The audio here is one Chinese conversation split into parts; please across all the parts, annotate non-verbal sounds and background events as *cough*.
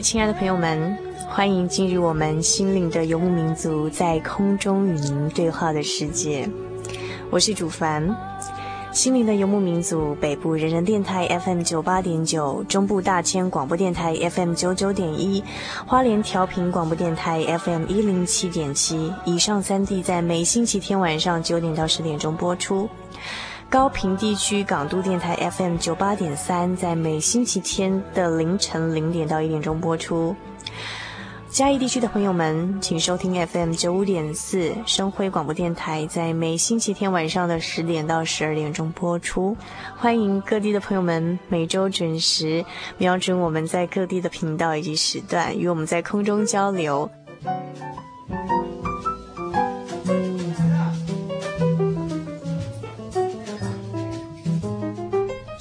亲爱的朋友们，欢迎进入我们心灵的游牧民族在空中与您对话的世界。我是主凡，心灵的游牧民族北部人人电台 FM 九八点九，中部大千广播电台 FM 九九点一，花莲调频广播电台 FM 一零七点七，以上三地在每星期天晚上九点到十点钟播出。高平地区港都电台 FM 九八点三，在每星期天的凌晨零点到一点钟播出。嘉义地区的朋友们，请收听 FM 九五点四生辉广播电台，在每星期天晚上的十点到十二点钟播出。欢迎各地的朋友们每周准时瞄准我们在各地的频道以及时段，与我们在空中交流。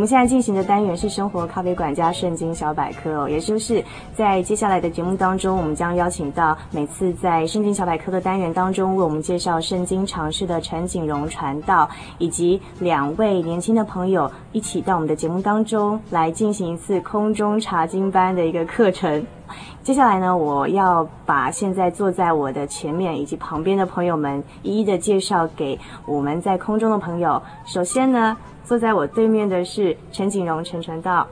我们现在进行的单元是生活咖啡馆加圣经小百科哦，也就是在接下来的节目当中，我们将邀请到每次在圣经小百科的单元当中为我们介绍圣经常识的陈景荣传道，以及两位年轻的朋友一起到我们的节目当中来进行一次空中查经班的一个课程。接下来呢，我要把现在坐在我的前面以及旁边的朋友们一一的介绍给我们在空中的朋友。首先呢。坐在我对面的是陈景荣陈传道，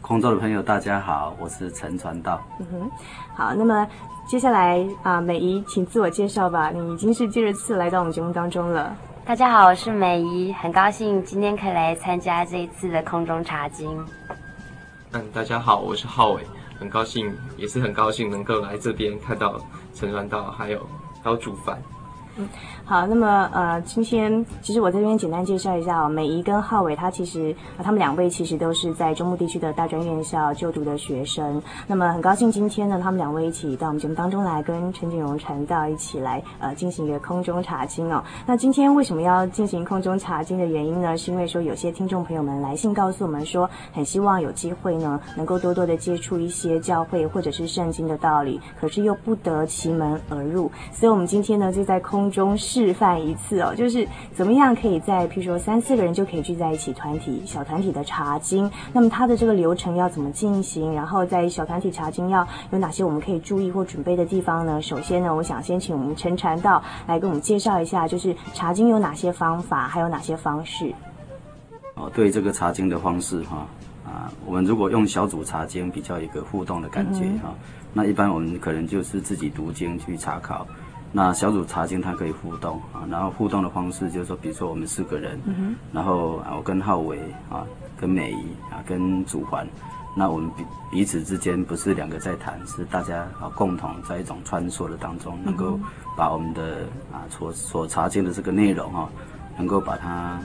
空中的朋友大家好，我是陈传道。嗯哼，好，那么接下来啊，美仪，请自我介绍吧。你已经是第二次来到我们节目当中了。大家好，我是美仪，很高兴今天可以来参加这一次的空中茶经。嗯，大家好，我是浩伟，很高兴，也是很高兴能够来这边看到陈传道，还有还有煮饭。好，那么呃，今天其实我在这边简单介绍一下哦，美仪跟浩伟，他其实、他们两位其实都是在中部地区的大专院校就读的学生。那么很高兴今天呢，他们两位一起到我们节目当中来，跟陈景荣传道一起来呃进行一个空中查经哦。那今天为什么要进行空中查经的原因呢？是因为说有些听众朋友们来信告诉我们说，很希望有机会呢，能够多多的接触一些教会或者是圣经的道理，可是又不得其门而入，所以我们今天呢就在空。空中示范一次哦，就是怎么样可以在譬如说三四个人就可以聚在一起团体小团体的查经，那么它的这个流程要怎么进行？然后在小团体查经要有哪些我们可以注意或准备的地方呢？首先呢，我想先请我们陈禅道来给我们介绍一下，就是查经有哪些方法，还有哪些方式。哦，对这个查经的方式哈啊，我们如果用小组查经，比较一个互动的感觉哈、嗯。那一般我们可能就是自己读经去查考。那小组查经它可以互动啊，然后互动的方式就是说，比如说我们四个人，嗯、然后啊我跟浩伟啊，跟美仪啊，跟祖环，那我们彼彼此之间不是两个在谈，是大家啊共同在一种穿梭的当中，能够把我们的啊所所查经的这个内容哈、啊，能够把它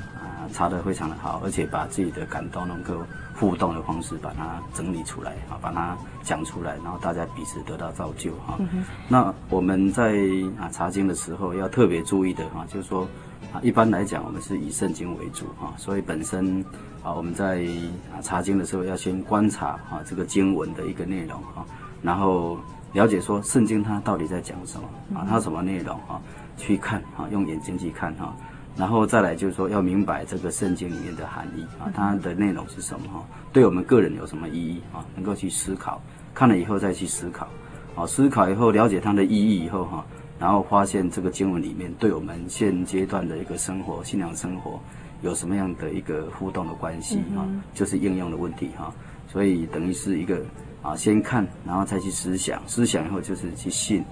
啊查得非常的好，而且把自己的感动能够。互动的方式把它整理出来啊，把它讲出来，然后大家彼此得到造就哈。嗯、那我们在啊查经的时候要特别注意的哈，就是说啊，一般来讲我们是以圣经为主哈，所以本身啊我们在啊查经的时候要先观察啊这个经文的一个内容哈，然后了解说圣经它到底在讲什么啊，它什么内容啊，去看啊，用眼睛去看哈。然后再来就是说，要明白这个圣经里面的含义啊，它的内容是什么哈？对我们个人有什么意义啊？能够去思考，看了以后再去思考，啊，思考以后了解它的意义以后哈，然后发现这个经文里面对我们现阶段的一个生活、信仰生活有什么样的一个互动的关系啊？就是应用的问题哈。所以等于是一个啊，先看，然后再去思想，思想以后就是去信，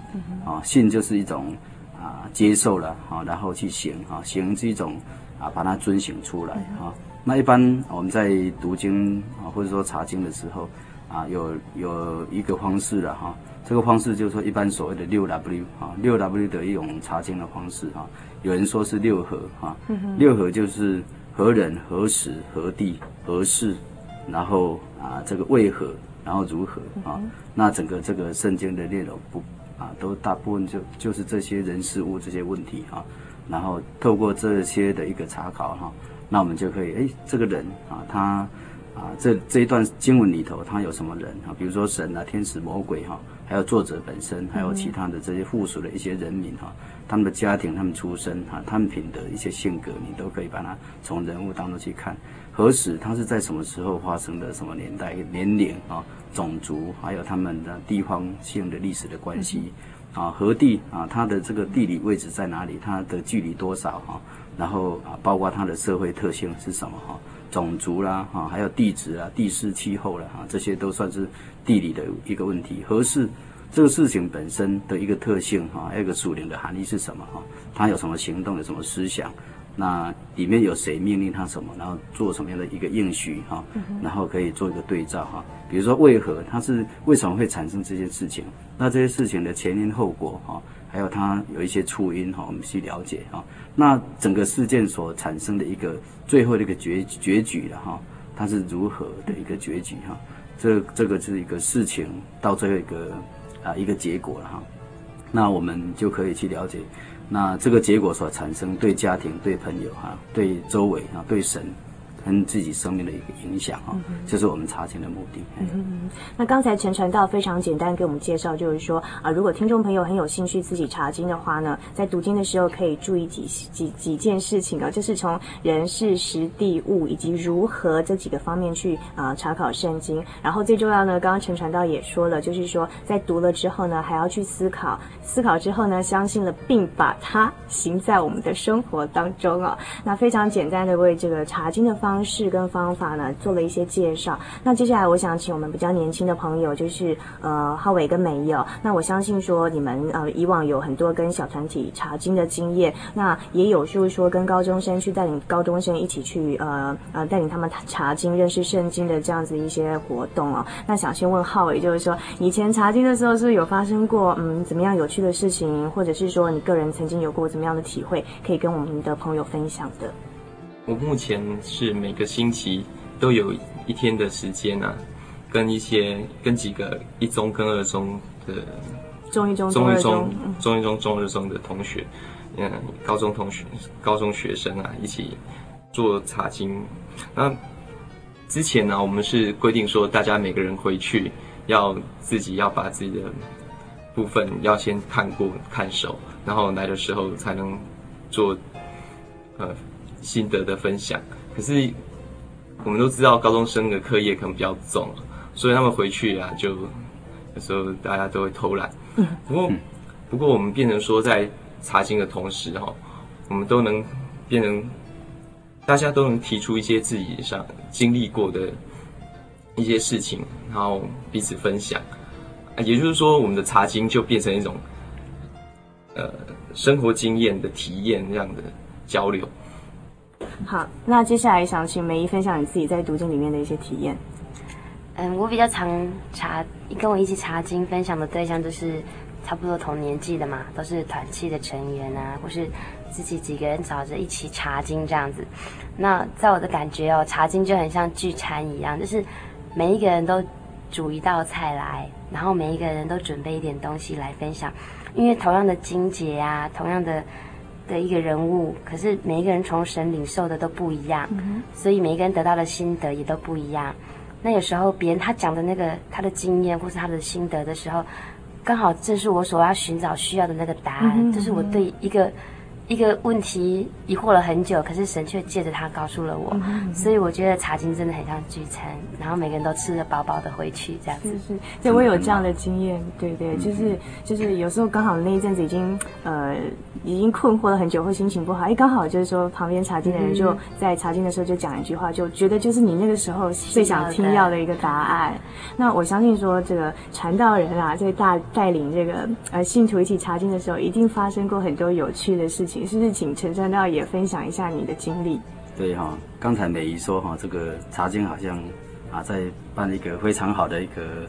啊，信就是一种。啊，接受了啊，然后去行啊，行是一种啊，把它遵行出来啊。那一般我们在读经啊，或者说查经的时候啊，有有一个方式了哈。这个方式就是说，一般所谓的六 W 啊，六 W 的一种查经的方式啊。有人说是六合啊，六合就是何人、何时、何地、何事，然后啊，这个为何，然后如何啊。那整个这个圣经的内容不。啊，都大部分就就是这些人事物这些问题哈、啊，然后透过这些的一个查考哈、啊，那我们就可以哎，这个人啊，他啊这这一段经文里头他有什么人啊？比如说神啊、天使、魔鬼哈、啊，还有作者本身，还有其他的这些附属的一些人民哈、啊，他们的家庭、他们出身哈、啊，他们品德一些性格，你都可以把它从人物当中去看。何时他是在什么时候发生的？什么年代、年龄啊？种族，还有他们的地方性的历史的关系，啊，何地啊，它的这个地理位置在哪里？它的距离多少哈？然后啊，包括它的社会特性是什么哈？种族啦，哈，还有地质啊、地势、气候啦，哈，这些都算是地理的一个问题。何事这个事情本身的一个特性哈，一个属灵的含义是什么哈？它有什么行动？有什么思想？那里面有谁命令他什么，然后做什么样的一个应许哈，然后可以做一个对照哈。比如说为何他是为什么会产生这些事情？那这些事情的前因后果哈，还有它有一些促因哈，我们去了解哈。那整个事件所产生的一个最后的一个结结局了哈，它是如何的一个结局哈？这这个是一个事情到最后一个啊一个结果了哈。那我们就可以去了解。那这个结果所产生对家庭、对朋友哈、对周围啊、对神。跟自己生命的一个影响啊，这是我们查经的目的。嗯嗯，那刚才陈传道非常简单给我们介绍，就是说啊，如果听众朋友很有兴趣自己查经的话呢，在读经的时候可以注意几几几件事情啊，就是从人事时地物以及如何这几个方面去啊查考圣经。然后最重要呢，刚刚陈传道也说了，就是说在读了之后呢，还要去思考，思考之后呢，相信了并把它行在我们的生活当中啊。那非常简单的为这个查经的方。方式跟方法呢，做了一些介绍。那接下来我想请我们比较年轻的朋友，就是呃浩伟跟美友。那我相信说你们呃以往有很多跟小团体查经的经验，那也有就是说跟高中生去带领高中生一起去呃呃带领他们查经、认识圣经的这样子一些活动哦。那想先问浩伟，就是说以前查经的时候是不是有发生过嗯怎么样有趣的事情，或者是说你个人曾经有过怎么样的体会，可以跟我们的朋友分享的？我目前是每个星期都有一天的时间啊，跟一些跟几个一中跟二中的中一中、中一中、中一中、中二中的同学，嗯，高中同学、高中学生啊，一起做查经。那之前呢，我们是规定说，大家每个人回去要自己要把自己的部分要先看过看熟，然后来的时候才能做呃。心得的分享，可是我们都知道高中生的课业可能比较重，所以他们回去啊，就有时候大家都会偷懒。不过，不过我们变成说，在查经的同时哈，我们都能变成大家都能提出一些自己上经历过的一些事情，然后彼此分享。也就是说，我们的查经就变成一种呃生活经验的体验这样的交流。好，那接下来想请梅姨分享你自己在读经里面的一些体验。嗯，我比较常查，跟我一起查经分享的对象就是差不多同年纪的嘛，都是团契的成员啊，或是自己几个人找着一起查经这样子。那在我的感觉哦，查经就很像聚餐一样，就是每一个人都煮一道菜来，然后每一个人都准备一点东西来分享，因为同样的经节啊，同样的的一个人物，可是每一个人从神领受的都不一样，嗯，所以每一个人得到的心得也都不一样。那有时候别人他讲的那个他的经验或是他的心得的时候，刚好正是我所要寻找需要的那个答案。嗯、就是我对一个一个问题疑惑了很久，可是神却借着他告诉了我。嗯、所以我觉得茶经真的很像聚餐，然后每个人都吃得饱饱的回去这样子。是是，对，我有这样的经验。对对，就是就是有时候刚好那一阵子已经呃。已经困惑了很久，或心情不好，哎，刚好就是说旁边茶经的人就在茶经的时候就讲一句话，就觉得就是你那个时候最想听到的一个答案。那我相信说这个传道人啊，在大带领这个呃信徒一起查经的时候，一定发生过很多有趣的事情。是不是请陈传道也分享一下你的经历？对哈、哦，刚才美姨说哈，这个茶经好像啊在办一个非常好的一个。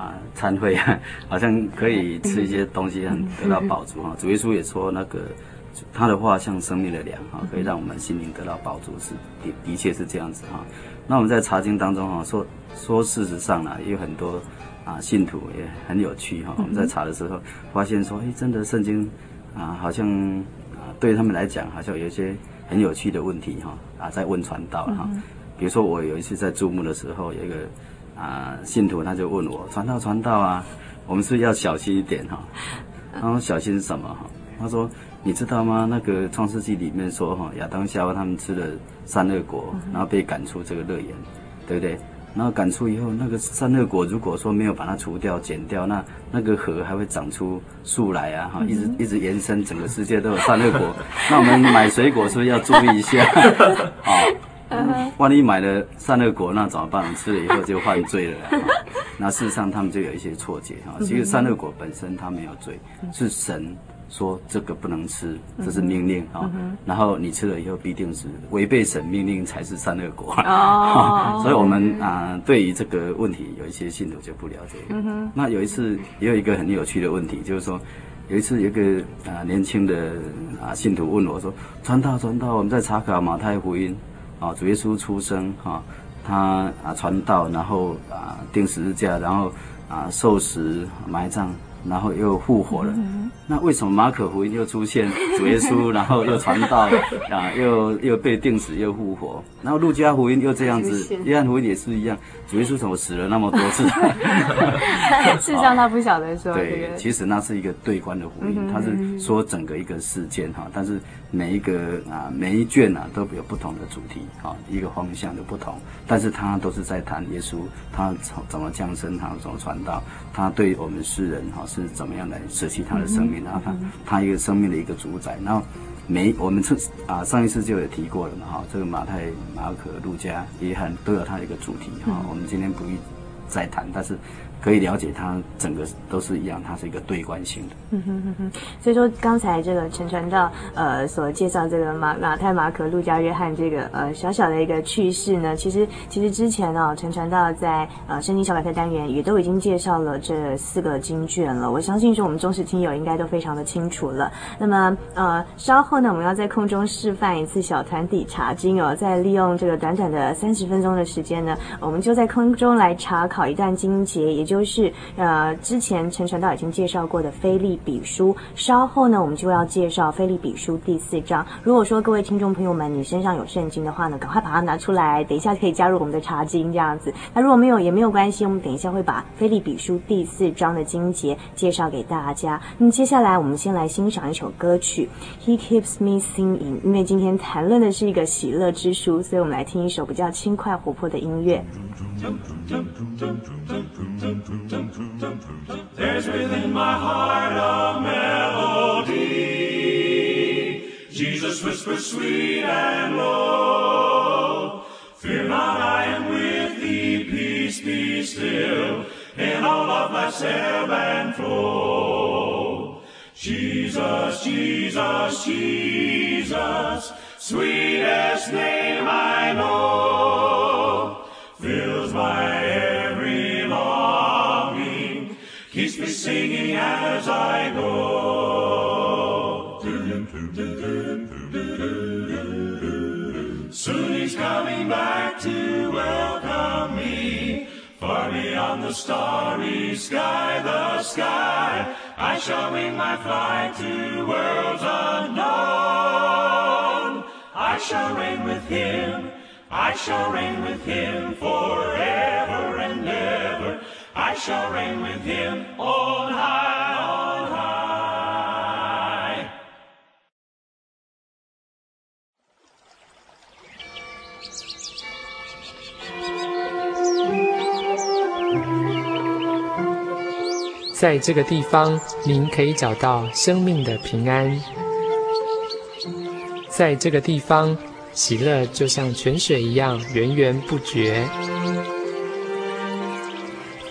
啊，餐会 *laughs* 好像可以吃一些东西，很得到饱足哈。*laughs* 主耶稣也说，那个他的话像生命的粮哈，可以让我们心灵得到饱足，是的，的确是这样子哈。那我们在茶经当中哈，说说事实上呢，也有很多啊信徒也很有趣哈。我们在查的时候发现说，哎，真的圣经啊，好像啊对他们来讲，好像有一些很有趣的问题哈啊，在问传道哈。比如说我有一次在注目的时候，有一个。啊，信徒他就问我传道传道啊，我们是，是要小心一点哈。他说小心什么哈？他说你知道吗？那个创世纪里面说哈，亚当夏娃他们吃了善恶果，然后被赶出这个乐园，对不对？然后赶出以后，那个善恶果如果说没有把它除掉、剪掉，那那个河还会长出树来啊哈，一直一直延伸，整个世界都有善恶果。那我们买水果是不是要注意一下？啊。*laughs* 嗯，万一买了善恶果，那怎么办？吃了以后就犯罪了。*laughs* 那事实上他们就有一些错觉哈。其实善恶果本身它没有罪，是神说这个不能吃，这是命令啊。然后你吃了以后必定是违背神命令才是善恶果。哦。*laughs* 所以我们啊，对于这个问题有一些信徒就不了解。那有一次也有一个很有趣的问题，就是说有一次有一个啊年轻的啊信徒问我说：“传道传道，我们在查考马太福音。”啊，主耶稣出生哈，他啊传道，然后啊钉十字架，然后啊受死埋葬，然后又复活了。那为什么马可福音又出现主耶稣，然后又传道啊，*laughs* 又又被钉死又复活？然后路加福音又这样子，约翰福音也是一样，主耶稣怎么死了那么多次？*laughs* 事实上他不晓得说。对，其实那是一个对观的福音，他是说整个一个事件哈，但是。每一个啊，每一卷啊，都有不同的主题啊，一个方向的不同，但是他都是在谈耶稣，他怎么降生，他怎么传道，他对我们世人哈是怎么样来舍弃他的生命，然后他他一个生命的一个主宰，然后每我们这啊上一次就有提过了嘛哈，这个马太、马可、路加、约翰都有他的一个主题哈，我们今天不一再谈，但是。可以了解，它整个都是一样，它是一个对观性的。嗯哼哼哼。所以说，刚才这个陈传道呃所介绍这个马马太、马可、路加、约翰这个呃小小的一个趣事呢，其实其实之前哦，陈传道在呃圣经小百科单元也都已经介绍了这四个经卷了。我相信说我们忠实听友应该都非常的清楚了。那么呃稍后呢，我们要在空中示范一次小团体查经哦，再利用这个短短的三十分钟的时间呢，我们就在空中来查考一段经节，也。就是呃，之前陈传道已经介绍过的《腓立比书》，稍后呢，我们就要介绍《腓立比书》第四章。如果说各位听众朋友们，你身上有圣经的话呢，赶快把它拿出来，等一下可以加入我们的查经这样子。那如果没有也没有关系，我们等一下会把《腓立比书》第四章的经节介绍给大家。那么接下来我们先来欣赏一首歌曲《He Keeps Me Singing》，因为今天谈论的是一个喜乐之书，所以我们来听一首比较轻快活泼的音乐。There's within my heart a melody. Jesus whispers sweet and low. Fear not, I am with thee. Peace be still in all of life's ebb and flow. Jesus, Jesus, Jesus, sweetest name I know, as I go. Soon he's coming back to welcome me. Far beyond the starry sky, the sky, I shall wing my flight to worlds unknown. I shall reign with him, I shall reign with him forever. I shall reign with him on high, on high. 在这个地方，您可以找到生命的平安。在这个地方，喜乐就像泉水一样源源不绝。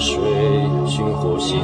水，寻获心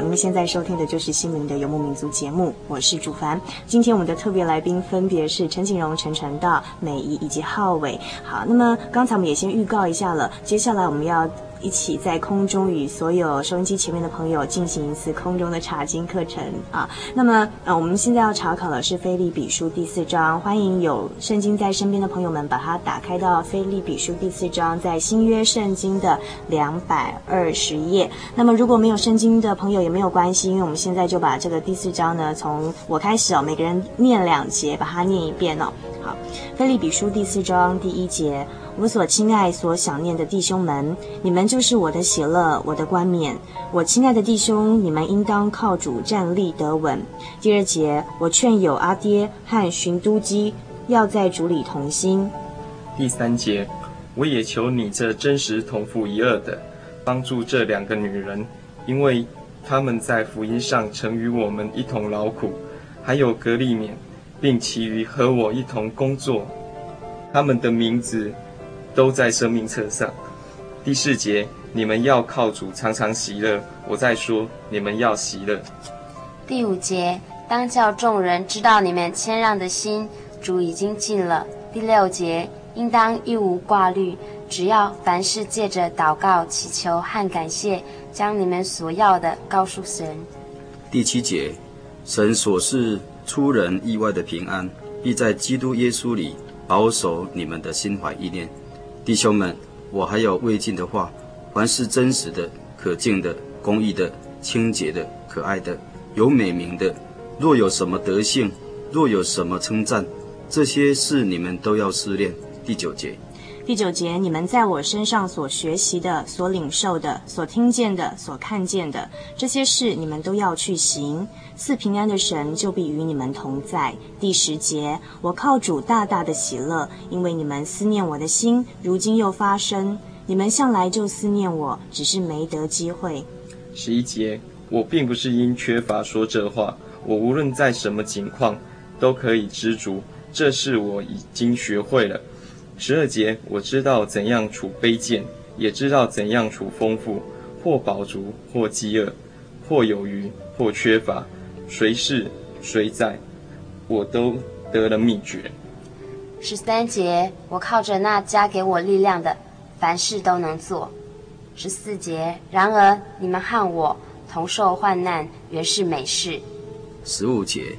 您。现在收听的就是心灵的游牧民族节目，我是主凡。今天我们的特别来宾分别是陈景荣、陈传道、美仪以及浩伟。好，那么刚才我们也先预告一下了，接下来我们要。一起在空中与所有收音机前面的朋友进行一次空中的查经课程啊。那么呃，我们现在要查考的是《腓立比书》第四章，欢迎有圣经在身边的朋友们把它打开到《腓立比书》第四章，在新约圣经的两百二十页。那么如果没有圣经的朋友也没有关系，因为我们现在就把这个第四章呢，从我开始哦，每个人念两节，把它念一遍哦。好，《腓立比书》第四章第一节。我所亲爱、所想念的弟兄们，你们就是我的喜乐，我的冠冕。我亲爱的弟兄，你们应当靠主站立得稳。第二节，我劝友阿爹和寻都基要在主里同心。第三节，我也求你这真实同父一轭的，帮助这两个女人，因为他们在福音上曾与我们一同劳苦，还有格利免，并其余和我一同工作，他们的名字。都在生命册上。第四节，你们要靠主常常喜乐。我在说，你们要喜乐。第五节，当叫众人知道你们谦让的心，主已经尽了。第六节，应当一无挂虑，只要凡事借着祷告、祈求和感谢，将你们所要的告诉神。第七节，神所示出人意外的平安，必在基督耶稣里保守你们的心怀意念。弟兄们，我还有未尽的话：凡是真实的、可敬的、公义的、清洁的、可爱的、有美名的，若有什么德性，若有什么称赞，这些事你们都要试炼。第九节，第九节，你们在我身上所学习的、所领受的、所听见的、所看见的，这些事你们都要去行。赐平安的神就必与你们同在。第十节，我靠主大大的喜乐，因为你们思念我的心，如今又发生。你们向来就思念我，只是没得机会。十一节，我并不是因缺乏说这话，我无论在什么情况，都可以知足，这是我已经学会了。十二节，我知道怎样处卑贱，也知道怎样处丰富，或饱足，或饥饿，或有余，或缺乏，随事随在，我都得了秘诀。十三节，我靠着那加给我力量的，凡事都能做。十四节，然而你们和我同受患难，原是美事。十五节，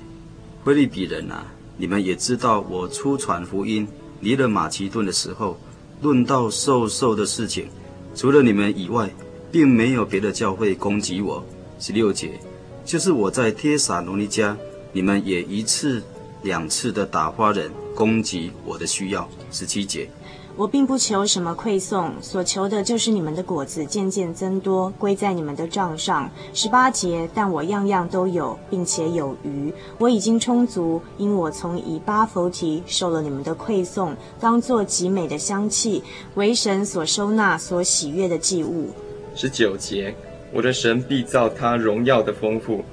腓利比人啊，你们也知道我出传福音。离了马其顿的时候，论到受受的事情，除了你们以外，并没有别的教会攻击我。十六节，就是我在帖撒罗尼迦，你们也一次两次的打发人攻击我的需要。十七节。我并不求什么馈送，所求的就是你们的果子渐渐增多，归在你们的账上。十八节，但我样样都有，并且有余，我已经充足，因我从以巴弗提受了你们的馈送，当作极美的香气，为神所收纳、所喜悦的祭物。十九节，我的神必造他荣耀的丰富，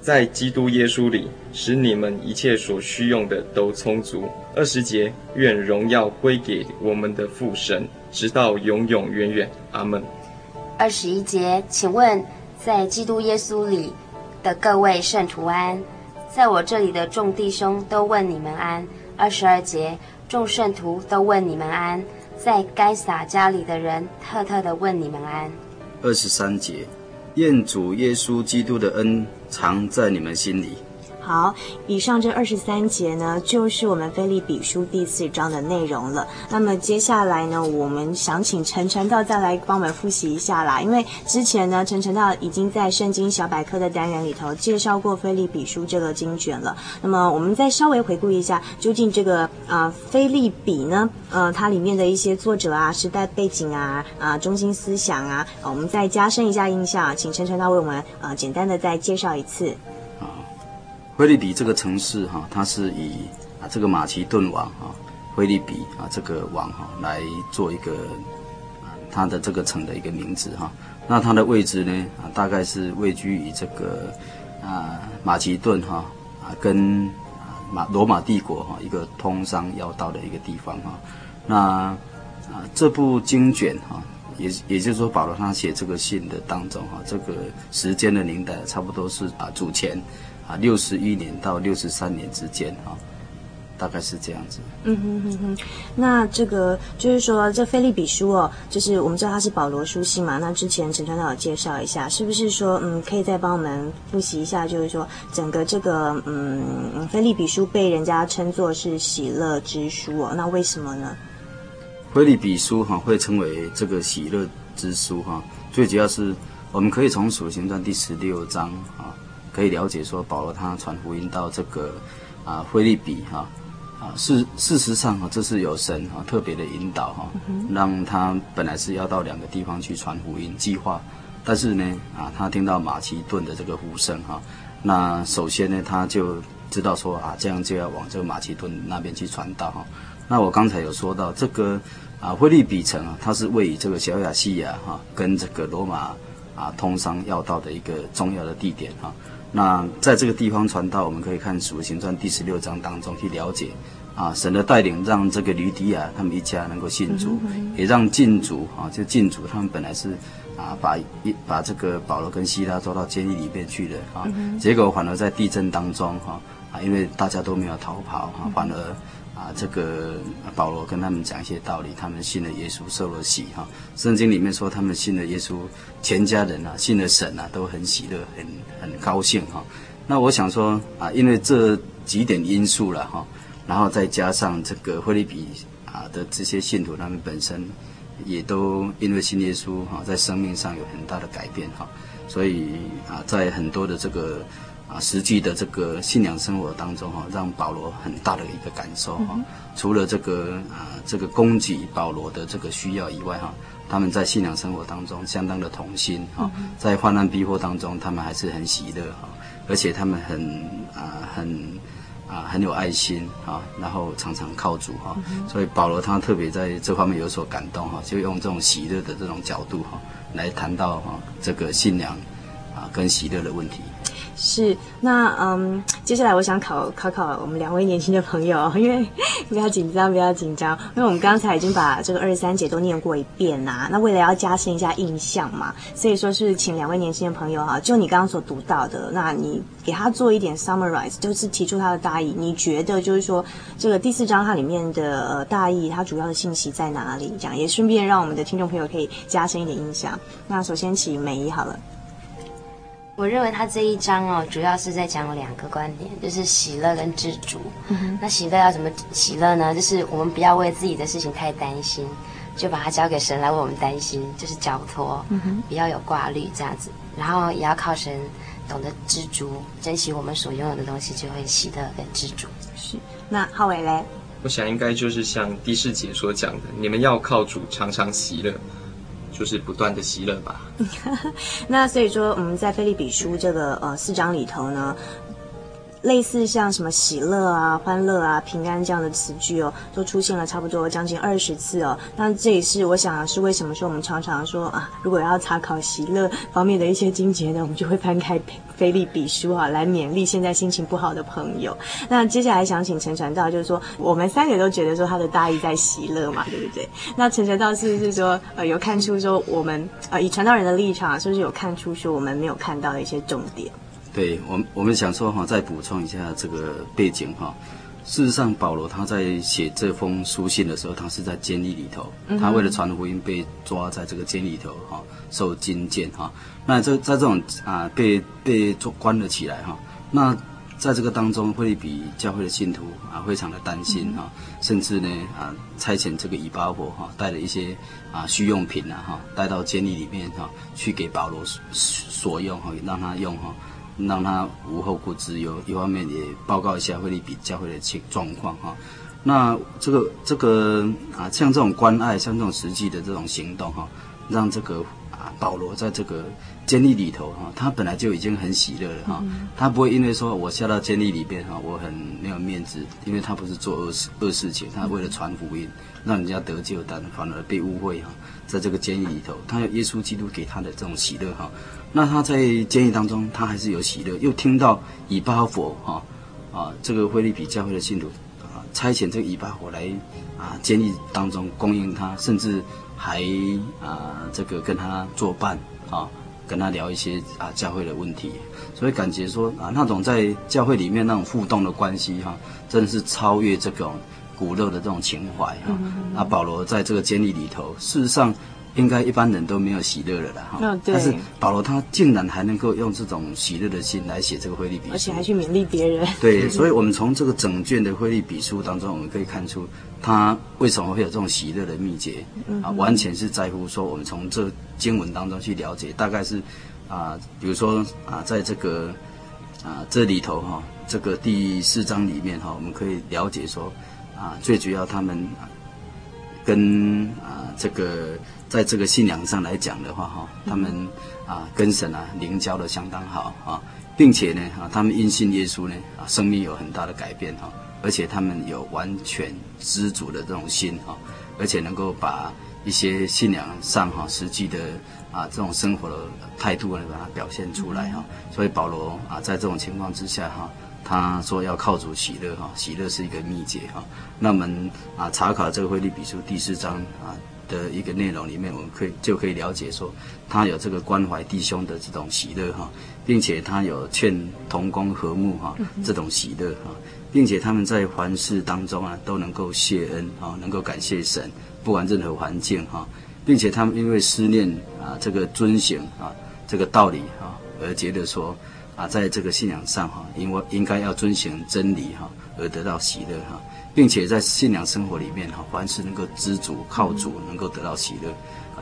在基督耶稣里，使你们一切所需用的都充足。二十节，愿荣耀归给我们的父神，直到永永远远。阿门。二十一节，请问在基督耶稣里的各位圣徒安，在我这里的众弟兄都问你们安。二十二节，众圣徒都问你们安，在该撒家里的人特特的问你们安。二十三节，愿主耶稣基督的恩常在你们心里。好，以上这二十三节呢，就是我们腓立比书第四章的内容了。那么接下来呢，我们想请陈传道再来帮我们复习一下啦。因为之前呢，陈传道已经在圣经小百科的单元里头介绍过腓立比书这个经卷了。那么我们再稍微回顾一下，究竟这个啊腓立比呢，呃，它里面的一些作者啊、时代背景啊、啊中心思想啊，我们再加深一下印象，请陈传道为我们呃简单的再介绍一次。腓立比这个城市哈，它是以啊这个马其顿王哈腓立比啊这个王哈来做一个啊它的这个城的一个名字哈。那它的位置呢啊大概是位居于这个啊马其顿哈啊跟马罗马帝国哈一个通商要道的一个地方哈。那啊这部经卷哈也也就是说保罗他写这个信的当中哈这个时间的年代差不多是啊主前。啊，六十一年到六十三年之间，啊，大概是这样子。嗯哼哼哼，那这个就是说，这菲利比书哦，就是我们知道它是保罗书信嘛。那之前陈传道有介绍一下，是不是说，嗯，可以再帮我们复习一下？就是说，整个这个，嗯，菲利比书被人家称作是喜乐之书哦，那为什么呢？菲利比书哈会称为这个喜乐之书哈，最主要是我们可以从《使徒行传》第十六章啊。可以了解说，保罗他传福音到这个啊腓利比哈啊事事实上哈这是有神哈特别的引导哈，让他本来是要到两个地方去传福音计划，但是呢啊他听到马其顿的这个呼声哈，那首先呢他就知道说啊这样就要往这个马其顿那边去传道哈。那我刚才有说到这个啊腓利比城啊，它是位于这个小亚细亚哈跟这个罗马啊通商要道的一个重要的地点哈。那在这个地方传道，我们可以看《使徒行传》第十六章当中去了解，啊，神的带领让这个吕迪亚他们一家能够信主，也让禁主啊，就禁主他们本来是啊，把一把这个保罗跟希拉抓到监狱里面去的啊，结果反而在地震当中哈啊，因为大家都没有逃跑啊，反而。啊，这个保罗跟他们讲一些道理，他们信了耶稣，受了洗哈。圣经里面说，他们信了耶稣，全家人啊，信了神啊，都很喜乐，很很高兴哈。那我想说啊，因为这几点因素了哈，然后再加上这个腓利比啊的这些信徒，他们本身也都因为信耶稣哈，在生命上有很大的改变哈，所以啊，在很多的这个。啊，实际的这个信仰生活当中哈，让保罗很大的一个感受哈。除了这个啊，这个供给保罗的这个需要以外哈，他们在信仰生活当中相当的同心哈，在患难逼迫当中，他们还是很喜乐哈，而且他们很啊很啊很有爱心啊，然后常常靠主哈，所以保罗他特别在这方面有所感动哈，就用这种喜乐的这种角度哈来谈到哈这个信仰啊跟喜乐的问题。是，那嗯，接下来我想考考考我们两位年轻的朋友，*laughs* 因为不要紧张，不要紧张，因为我们刚才已经把这个二十三节都念过一遍啦、那为了要加深一下印象嘛，所以说是请两位年轻的朋友哈，就你刚刚所读到的，那你给他做一点 summarize，就是提出他的大意。你觉得就是说这个第四章它里面的呃大意，它主要的信息在哪里？这样也顺便让我们的听众朋友可以加深一点印象。那首先请美仪好了。我认为他这一章哦，主要是在讲两个观点，就是喜乐跟知足。嗯、那喜乐要怎么喜乐呢？就是我们不要为自己的事情太担心，就把它交给神来为我们担心，就是交托，嗯、不要有挂虑这样子。然后也要靠神，懂得知足，珍惜我们所拥有的东西，就会喜乐跟知足。是。那浩伟嘞？我想应该就是像第四节所讲的，你们要靠主常常喜乐。就是不断的喜乐吧。*laughs* 那所以说，我们在菲利比书这个呃四章里头呢，类似像什么喜乐啊、欢乐啊、平安这样的词句哦，都出现了差不多将近二十次哦。那这也是我想是为什么说我们常常说啊，如果要查考喜乐方面的一些经节呢，我们就会翻开。腓利比书啊，来勉励现在心情不好的朋友。那接下来想请陈传道，就是说我们三个都觉得说他的大意在喜乐嘛，对不对？那陈传道是不是说呃有看出说我们呃以传道人的立场，是不是有看出说我们没有看到的一些重点？对，我们我们想说哈，再补充一下这个背景哈。事实上，保罗他在写这封书信的时候，他是在监狱里头，他为了传福音被抓在这个监狱里头哈，受禁见哈。那这在这种啊被被捉关了起来哈，那在这个当中，腓立比教会的信徒啊非常的担心哈，甚至呢啊差遣这个以巴伯哈带了一些啊需用品啊哈带到监狱里面哈去给保罗所用哈，让他用哈，让他无后顾之忧。一方面也报告一下腓立比教会的情状况哈。那这个这个啊像这种关爱，像这种实际的这种行动哈，让这个啊。保罗在这个监狱里头哈，他本来就已经很喜乐了哈，他不会因为说我下到监狱里边哈，我很没有面子，因为他不是做恶事恶事情，他为了传福音，让人家得救，但反而被误会哈，在这个监狱里头，他有耶稣基督给他的这种喜乐哈，那他在监狱当中，他还是有喜乐，又听到以巴弗哈啊这个腓利比教会的信徒啊差遣这个以巴弗来啊监狱当中供应他，甚至。还啊，这个跟他作伴啊，跟他聊一些啊教会的问题，所以感觉说啊，那种在教会里面那种互动的关系哈、啊，真的是超越这种骨肉的这种情怀哈。那、保罗在这个监狱里头，事实上。应该一般人都没有喜乐了啦，哈、哦。但是保罗他竟然还能够用这种喜乐的心来写这个腓利比书，而且还去勉励别人。对，所以我们从这个整卷的腓利比书当中，我们可以看出他为什么会有这种喜乐的秘诀啊，完全是在乎说我们从这经文当中去了解，大概是啊，比如说啊，在这个啊这里头哈，这个第四章里面哈，我们可以了解说啊，最主要他们跟啊这个。在这个信仰上来讲的话，哈，他们啊跟神啊灵交的相当好啊，并且呢啊，他们因信耶稣呢啊，生命有很大的改变哈，而且他们有完全知足的这种心哈，而且能够把一些信仰上哈实际的啊这种生活的态度呢把它表现出来哈，所以保罗啊在这种情况之下哈，他说要靠主喜乐哈，喜乐是一个秘诀哈，那我们啊查考这个腓立比书第四章啊。的一个内容里面，我们可以就可以了解说，他有这个关怀弟兄的这种喜乐哈，并且他有劝同工和睦哈这种喜乐哈，并且他们在凡事当中啊都能够谢恩啊，能够感谢神，不管任何环境哈，并且他们因为思念啊这个遵行啊这个道理哈，而觉得说啊在这个信仰上哈，因为应该要遵行真理哈，而得到喜乐哈。并且在信仰生活里面哈，凡是能够知足，靠主能够得到喜乐。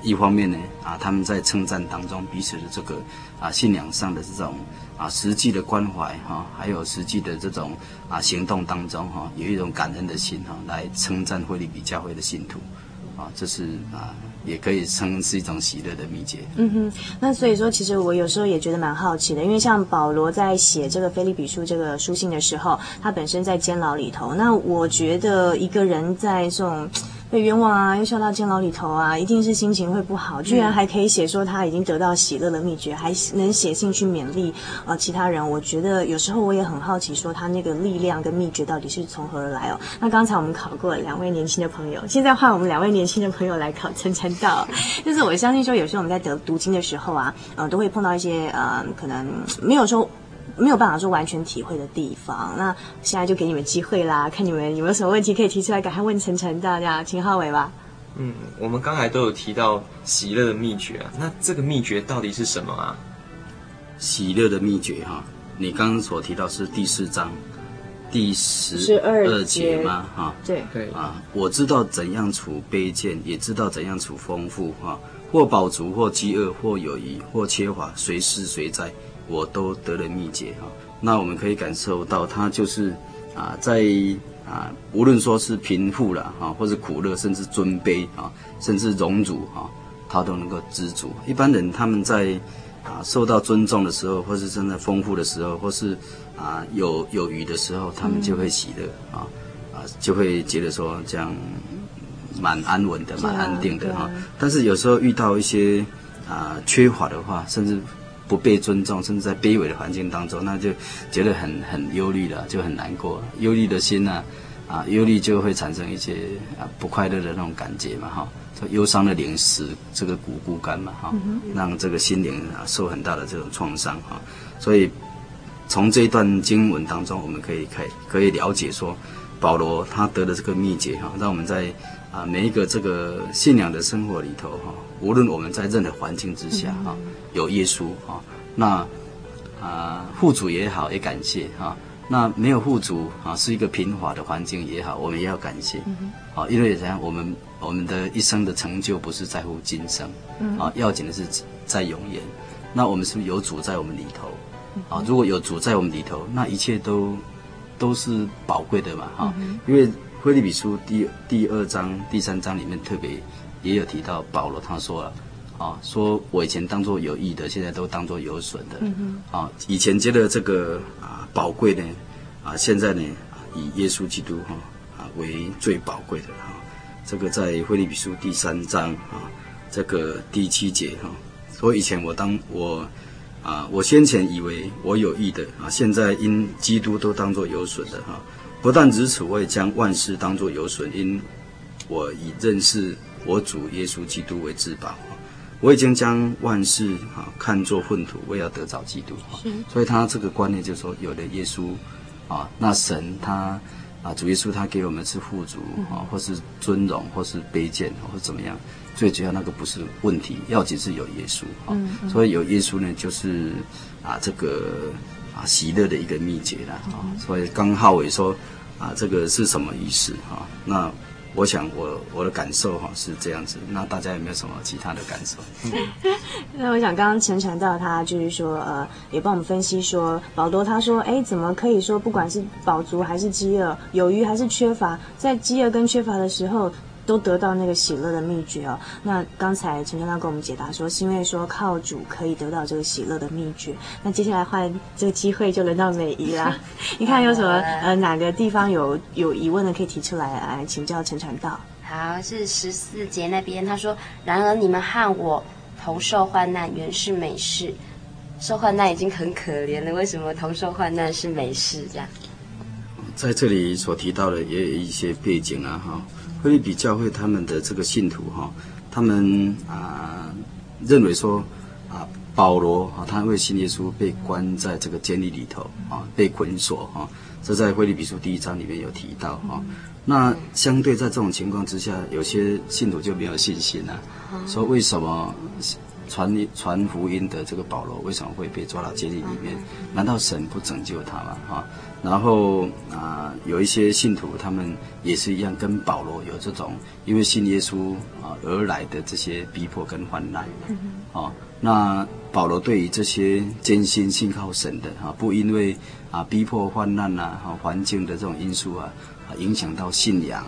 一方面呢，啊，他们在称赞当中彼此的这个啊信仰上的这种啊实际的关怀哈，还有实际的这种啊行动当中哈，有一种感恩的心哈，来称赞会利比教会的信徒。啊，这是啊，也可以称是一种喜乐的秘诀。嗯哼，那所以说，其实我有时候也觉得蛮好奇的，因为像保罗在写这个菲利比书这个书信的时候，他本身在监牢里头。那我觉得一个人在这种。被冤枉啊，又笑到监牢里头啊，一定是心情会不好。居然还可以写说他已经得到喜乐的秘诀，还能写信去勉励呃其他人。我觉得有时候我也很好奇，说他那个力量跟秘诀到底是从何而来哦。那刚才我们考过了两位年轻的朋友，现在换我们两位年轻的朋友来考陈晨道。就是我相信说，有时候我们在得读经的时候啊，呃，都会碰到一些呃，可能没有说。没有办法说完全体会的地方，那现在就给你们机会啦，*laughs* 看你们有没有什么问题可以提出来，赶快问陈传道这样，请浩伟吧。嗯，我们刚才都有提到喜乐的秘诀啊，那这个秘诀到底是什么啊？喜乐的秘诀哈，你刚刚所提到是第四章第十二节吗？哈，对对啊，我知道怎样处卑贱，也知道怎样处丰富哈，或饱足，或饥饿，或有余，或缺乏，随施随在。我都得了秘诀哈，那我们可以感受到他就是啊，在啊，无论说是贫富了哈，或是苦乐，甚至尊卑啊，甚至荣辱哈，他都能够知足。一般人他们在啊受到尊重的时候，或是真的丰富的时候，或是啊有有余的时候，他们就会喜乐啊啊，就会觉得说这样蛮安稳的，蛮安定的哈。但是有时候遇到一些啊缺乏的话，甚至。不被尊重，甚至在卑微的环境当中，那就觉得很很忧虑了，就很难过。忧虑的心呢，啊，忧虑就会产生一些啊不快乐的那种感觉嘛，哈。忧伤的灵使这个骨枯干嘛，哈，让这个心灵啊受很大的这种创伤哈。所以从这一段经文当中，我们可以可以可以了解说，保罗他得的这个秘诀哈，让我们在啊每一个这个信仰的生活里头哈，无论我们在任何环境之下哈。有耶稣哈，那啊富足也好，也感谢哈。那没有富足啊，是一个贫乏的环境也好，我们也要感谢。啊，因为怎样，我们我们的一生的成就不是在乎今生，啊，要紧的是在永远。那我们是不是有主在我们里头？啊，如果有主在我们里头，那一切都都是宝贵的嘛哈。因为腓立比书第第二章、第三章里面特别也有提到保罗他说了。啊，说我以前当做有益的，现在都当做有损的。嗯哼。啊，以前觉得这个啊宝贵呢，啊现在呢以耶稣基督哈啊为最宝贵的哈。这个在腓立比书第三章啊这个第七节哈。说以前我当我啊我先前以为我有益的啊，现在因基督都当做有损的哈。不但如此，我也将万事当作有损，因我以认识我主耶稣基督为至宝。我已经将万事啊看作粪土，为要得着基督哈。所以他这个观念就是说，有了耶稣啊，那神他啊主耶稣他给我们是富足啊，或是尊荣，或是卑贱，或是怎么样，最主要那个不是问题，要紧是有耶稣啊。所以有耶稣呢，就是啊这个啊喜乐的一个秘诀了啊。所以刚浩伟说啊，这个是什么意思啊？那。我想我，我的感受哈是这样子，那大家有没有什么其他的感受？*laughs* 那我想刚刚陈传道他就是说，呃，也帮我们分析说，保罗他说，哎，怎么可以说，不管是饱足还是饥饿，有余还是缺乏，在饥饿跟缺乏的时候。都得到那个喜乐的秘诀哦。那刚才陈传道跟我们解答说，是因为说靠主可以得到这个喜乐的秘诀。那接下来换这个机会就轮到美仪啦。*laughs* 你看有什么呃哪个地方有有疑问的可以提出来来请教陈传道。好，是十四节那边他说：“然而你们和我同受患难，原是美事。受患难已经很可怜了，为什么同受患难是美事？这样？”在这里所提到的也有一些背景啊，哈。腓立比教会他们的这个信徒哈，他们啊认为说啊保罗啊他为信耶稣被关在这个监狱里头啊被捆锁哈，这在腓立比书第一章里面有提到哈。那相对在这种情况之下，有些信徒就没有信心了，说为什么传传福音的这个保罗为什么会被抓到监狱里面？难道神不拯救他吗？哈？然后啊、呃，有一些信徒，他们也是一样，跟保罗有这种因为信耶稣啊而来的这些逼迫跟患难。嗯、哦，那保罗对于这些坚心信靠神的哈，不因为啊逼迫患难呐、啊，哈环境的这种因素啊，啊影响到信仰，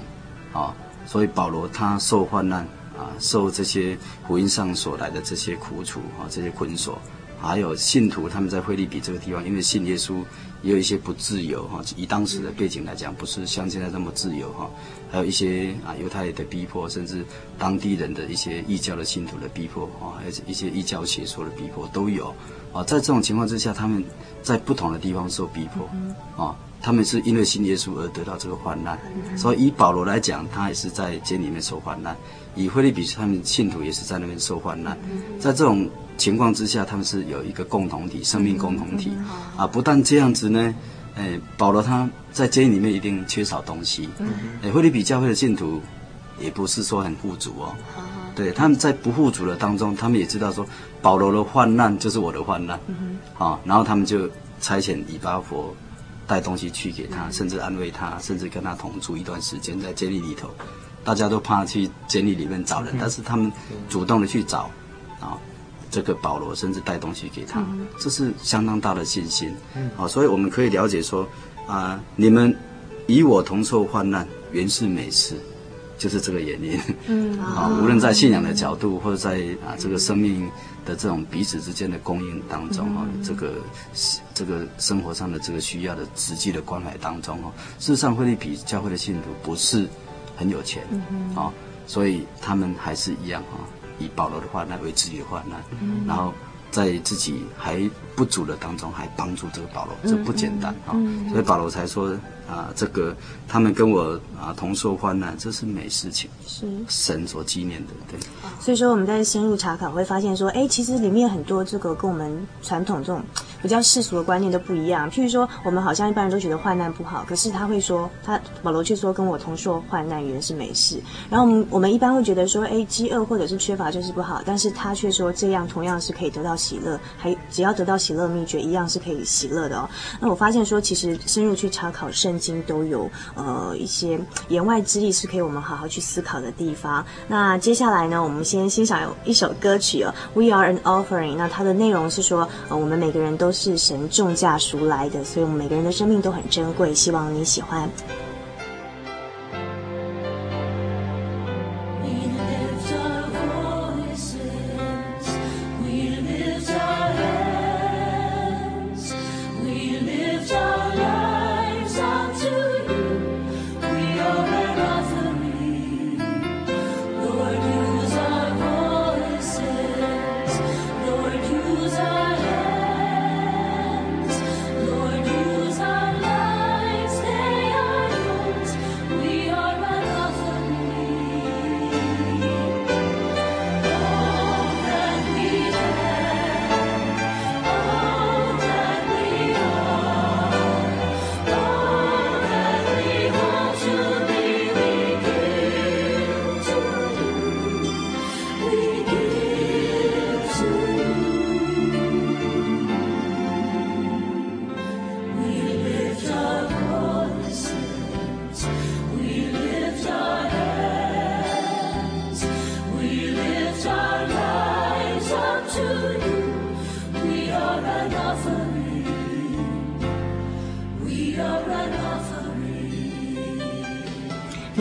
啊、哦，所以保罗他受患难啊，受这些福音上所来的这些苦楚啊，这些捆锁，还有信徒他们在腓立比这个地方，因为信耶稣也有一些不自由哈，以当时的背景来讲，不是像现在这么自由哈，还有一些啊犹太人的逼迫，甚至当地人的一些异教的信徒的逼迫啊，还有一些异教邪说的逼迫都有啊。在这种情况之下，他们在不同的地方受逼迫啊。他们是因为信耶稣而得到这个患难，所以以保罗来讲，他也是在监里面受患难；以腓利比他们信徒也是在那边受患难。在这种情况之下，他们是有一个共同体，生命共同体啊。不但这样子呢，诶，保罗他在监狱里面一定缺少东西。诶，腓立比教会的信徒也不是说很富足哦，对，他们在不富足的当中，他们也知道说保罗的患难就是我的患难，啊，然后他们就差遣以巴弗。带东西去给他，甚至安慰他，甚至跟他同住一段时间在监狱里头。大家都怕去监狱里面找人，但是他们主动的去找啊，这个保罗甚至带东西给他，这是相当大的信心啊。所以我们可以了解说啊，你们与我同受患难，原是美事。就是这个原因，嗯。*laughs* 啊，无论在信仰的角度，或者在啊这个生命的这种彼此之间的供应当中哈，这个这个生活上的这个需要的实际的关怀当中哈，事实上，腓立比教会的信徒不是很有钱，啊，所以他们还是一样哈，以保罗的患难为自己的患难，然后在自己还不足的当中还帮助这个保罗，这不简单啊，所以保罗才说。啊，这个他们跟我啊同受患难，这是美事情，是神所纪念的，对。所以说我们在深入查考会发现说，哎，其实里面很多这个跟我们传统这种 *tsk* 比较世俗的观念都不一样。譬如说，我们好像一般人都觉得患难不好，可是他会说，他保罗却说跟我同受患难原是美事。然后我们我们一般会觉得说，哎，饥饿或者是缺乏就是不好，但是他却说这样同样是可以得到喜乐，还只要得到喜乐秘诀，一样是可以喜乐的哦。那我发现说，其实深入去查考圣。经都有呃一些言外之意，是可以我们好好去思考的地方。那接下来呢，我们先欣赏一首歌曲哦，《We Are an Offering》。那它的内容是说，呃，我们每个人都是神重价赎来的，所以我们每个人的生命都很珍贵。希望你喜欢。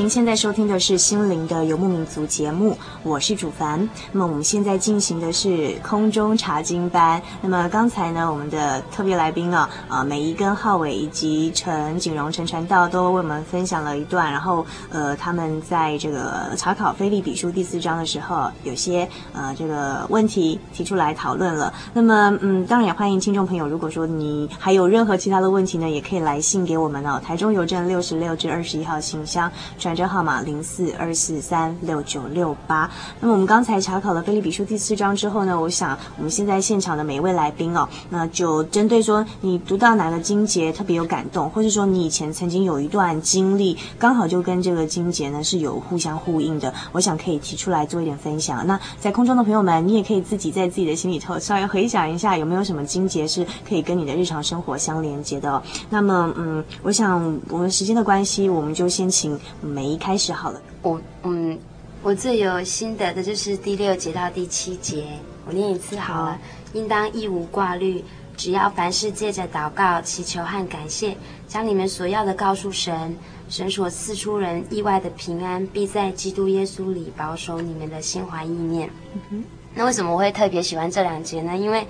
您现在收听的是心灵的游牧民族节目，我是主凡。那么我们现在进行的是空中查经班。那么刚才呢，我们的特别来宾啊，啊美一跟浩伟以及陈景荣陈传道都为我们分享了一段。然后呃，他们在这个查考腓立比书第四章的时候，有些呃这个问题提出来讨论了。那么嗯，当然也欢迎听众朋友，如果说你还有任何其他的问题呢，也可以来信给我们哦。台中邮政六十六至二十一号信箱传。证号码零四二四三六九六八。那么我们刚才查考了腓立比书第四章之后呢，我想我们现在现场的每一位来宾哦，那就针对说你读到哪个经节特别有感动，或是说你以前曾经有一段经历，刚好就跟这个经节呢是有互相呼应的，我想可以提出来做一点分享。那在空中的朋友们，你也可以自己在自己的心里头稍微回想一下，有没有什么经节是可以跟你的日常生活相连接的。那么嗯，我想我们时间的关系，我们就先请每。一开始好了，我嗯，我最有心得的就是第六节到第七节，我念一次好了。好，应当一无挂虑，只要凡事借着祷告、祈求和感谢，将你们所要的告诉神，神所赐出人意外的平安，必在基督耶稣里保守你们的心怀意念。嗯哼，那为什么我会特别喜欢这两节呢？因为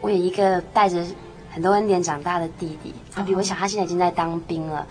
我有一个带着很多恩典长大的弟弟，他比我小，他现在已经在当兵了。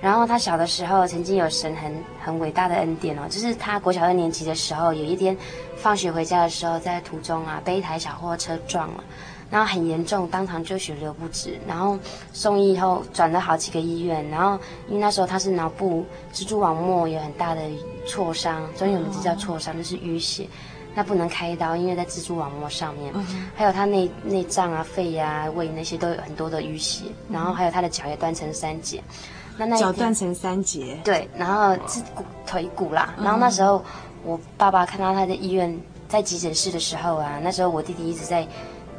然后他小的时候曾经有神很很伟大的恩典哦，就是他国小二年级的时候，有一天放学回家的时候，在途中啊被一台小货车撞了。然后很严重，当场就血流不止，然后送医以后转了好几个医院，然后因为那时候他是脑部蜘蛛网膜有很大的挫伤，专业名字叫挫伤，就是淤血，那不能开刀，因为在蜘蛛网膜上面，还有他内内脏啊、肺啊、胃那些都有很多的淤血，然后还有他的脚也断成三截，那那脚断成三截，对，然后是骨腿骨啦，然后那时候我爸爸看到他在医院在急诊室的时候啊，那时候我弟弟一直在。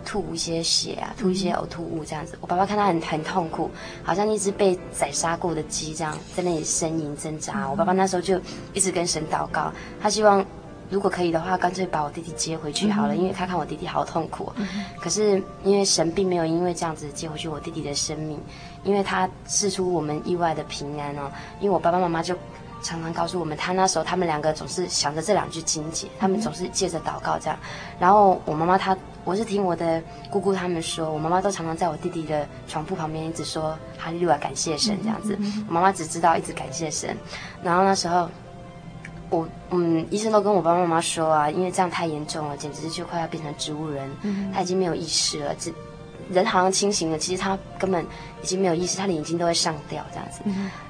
吐一些血啊，吐一些呕吐物这样子。我爸爸看他很很痛苦，好像一只被宰杀过的鸡这样在那里呻吟挣扎。我爸爸那时候就一直跟神祷告，他希望如果可以的话，干脆把我弟弟接回去好了，因为他看我弟弟好痛苦。可是因为神并没有因为这样子接回去我弟弟的生命，因为他试出我们意外的平安哦。因为我爸爸妈妈就。常常告诉我们，他那时候他们两个总是想着这两句经节，他们总是借着祷告这样。然后我妈妈她，我是听我的姑姑他们说，我妈妈都常常在我弟弟的床铺旁边一直说哈利路亚感谢神这样子。我妈妈只知道一直感谢神。然后那时候，我嗯，医生都跟我爸爸妈妈说啊，因为这样太严重了，简直就快要变成植物人，他已经没有意识了，只人好像清醒了，其实他根本已经没有意识，他的眼睛都会上吊这样子。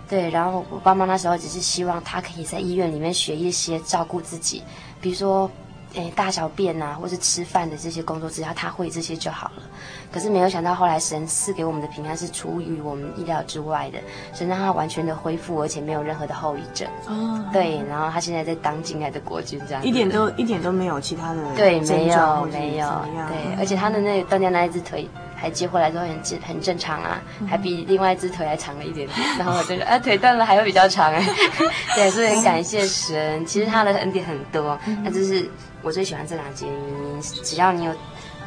对，然后我爸妈那时候只是希望他可以在医院里面学一些照顾自己，比如说，诶，大小便啊，或是吃饭的这些工作，只要他会这些就好了。可是没有想到，后来神赐给我们的平安是出于我们意料之外的，神让他完全的恢复，而且没有任何的后遗症。哦，对，然后他现在在当敬爱的国军，这样一点都一点都没有其他的对，没有没有对，而且他的那断掉那一只腿。还接回来之后很正很正常啊，还比另外一只腿还长了一点点。*laughs* 然后我就说啊，腿断了还会比较长哎，*laughs* 对，所以很感谢神。其实他的恩典很多，那就是我最喜欢这两节原因。只要你有。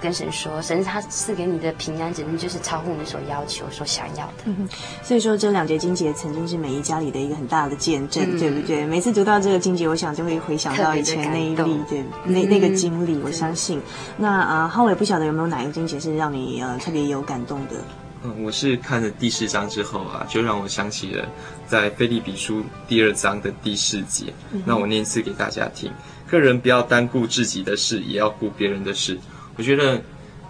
跟神说，神他赐给你的平安，简直就是超乎你所要求、所想要的。嗯、所以说，这两节经节曾经是每一家里的一个很大的见证，嗯、对不对？每次读到这个经节，我想就会回想到以前那一例，对，那那个经历，我相信。那啊，浩伟不晓得有没有哪一个经节是让你呃特别有感动的？嗯，我是看了第四章之后啊，就让我想起了在菲利比书第二章的第四节。那、嗯、我念一次给大家听：个人不要单顾自己的事，也要顾别人的事。我觉得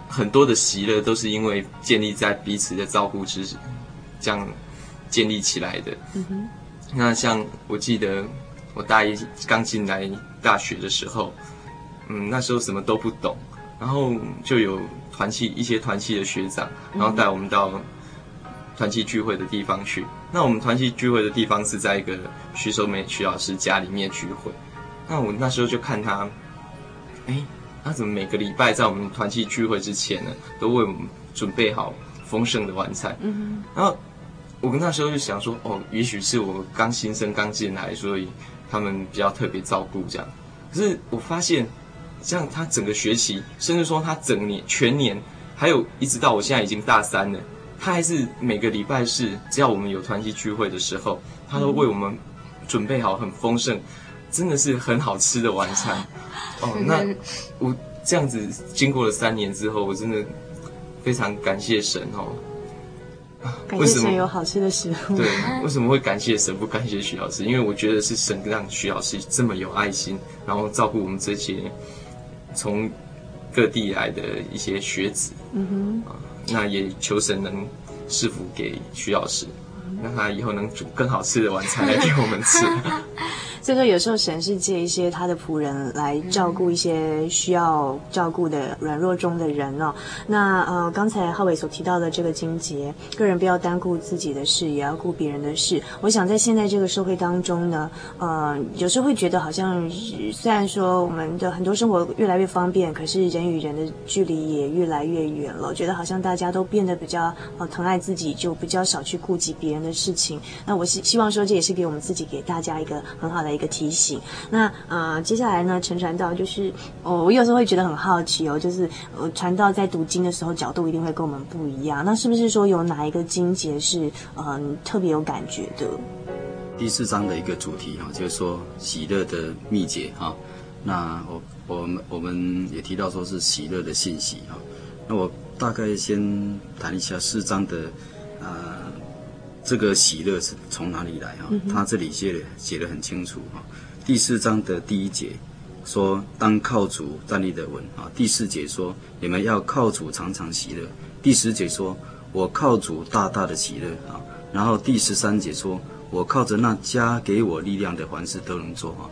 很多的喜乐都是因为建立在彼此的照顾之这样建立起来的。嗯。那像我记得我大一刚进来大学的时候，嗯，那时候什么都不懂，然后就有团契一些团契的学长，然后带我们到团契聚会的地方去。那我们团契聚会的地方是在一个徐守美徐老师家里面聚会。那我那时候就看他，哎。他怎么每个礼拜在我们团契聚会之前呢，都为我们准备好丰盛的晚餐？嗯哼。然后我跟那时候就想说，哦，也许是我刚新生刚进来，所以他们比较特别照顾这样。可是我发现，这样他整个学期，甚至说他整年全年，还有一直到我现在已经大三了，他还是每个礼拜是只要我们有团契聚会的时候，他都为我们准备好很丰盛。真的是很好吃的晚餐哦。那我这样子经过了三年之后，我真的非常感谢神哦。感谢神有好吃的食物。对，为什么会感谢神不感谢徐老师？因为我觉得是神让徐老师这么有爱心，然后照顾我们这些从各地来的一些学子。嗯哼。啊那也求神能赐福给徐老师，让他以后能煮更好吃的晚餐来给我们吃。*laughs* 所以说，有时候神是借一些他的仆人来照顾一些需要照顾的软弱中的人哦。那呃，刚才浩伟所提到的这个经节，个人不要单顾自己的事，也要顾别人的事。我想在现在这个社会当中呢，呃，有时候会觉得好像，虽然说我们的很多生活越来越方便，可是人与人的距离也越来越远了。觉得好像大家都变得比较呃疼爱自己，就比较少去顾及别人的事情。那我希希望说，这也是给我们自己给大家一个很好的。一个提醒。那呃，接下来呢，陈传道就是，哦，我有时候会觉得很好奇哦，就是呃，传道在读经的时候角度一定会跟我们不一样。那是不是说有哪一个经节是嗯、呃、特别有感觉的？第四章的一个主题哈，就是说喜乐的秘诀哈。那我我们我们也提到说是喜乐的信息哈。那我大概先谈一下四章的呃这个喜乐是从哪里来哈？他这里写的写的很清楚哈。第四章的第一节说，当靠主站立的稳啊。第四节说，你们要靠主常常喜乐。第十节说，我靠主大大的喜乐啊。然后第十三节说，我靠着那加给我力量的，凡事都能做哈。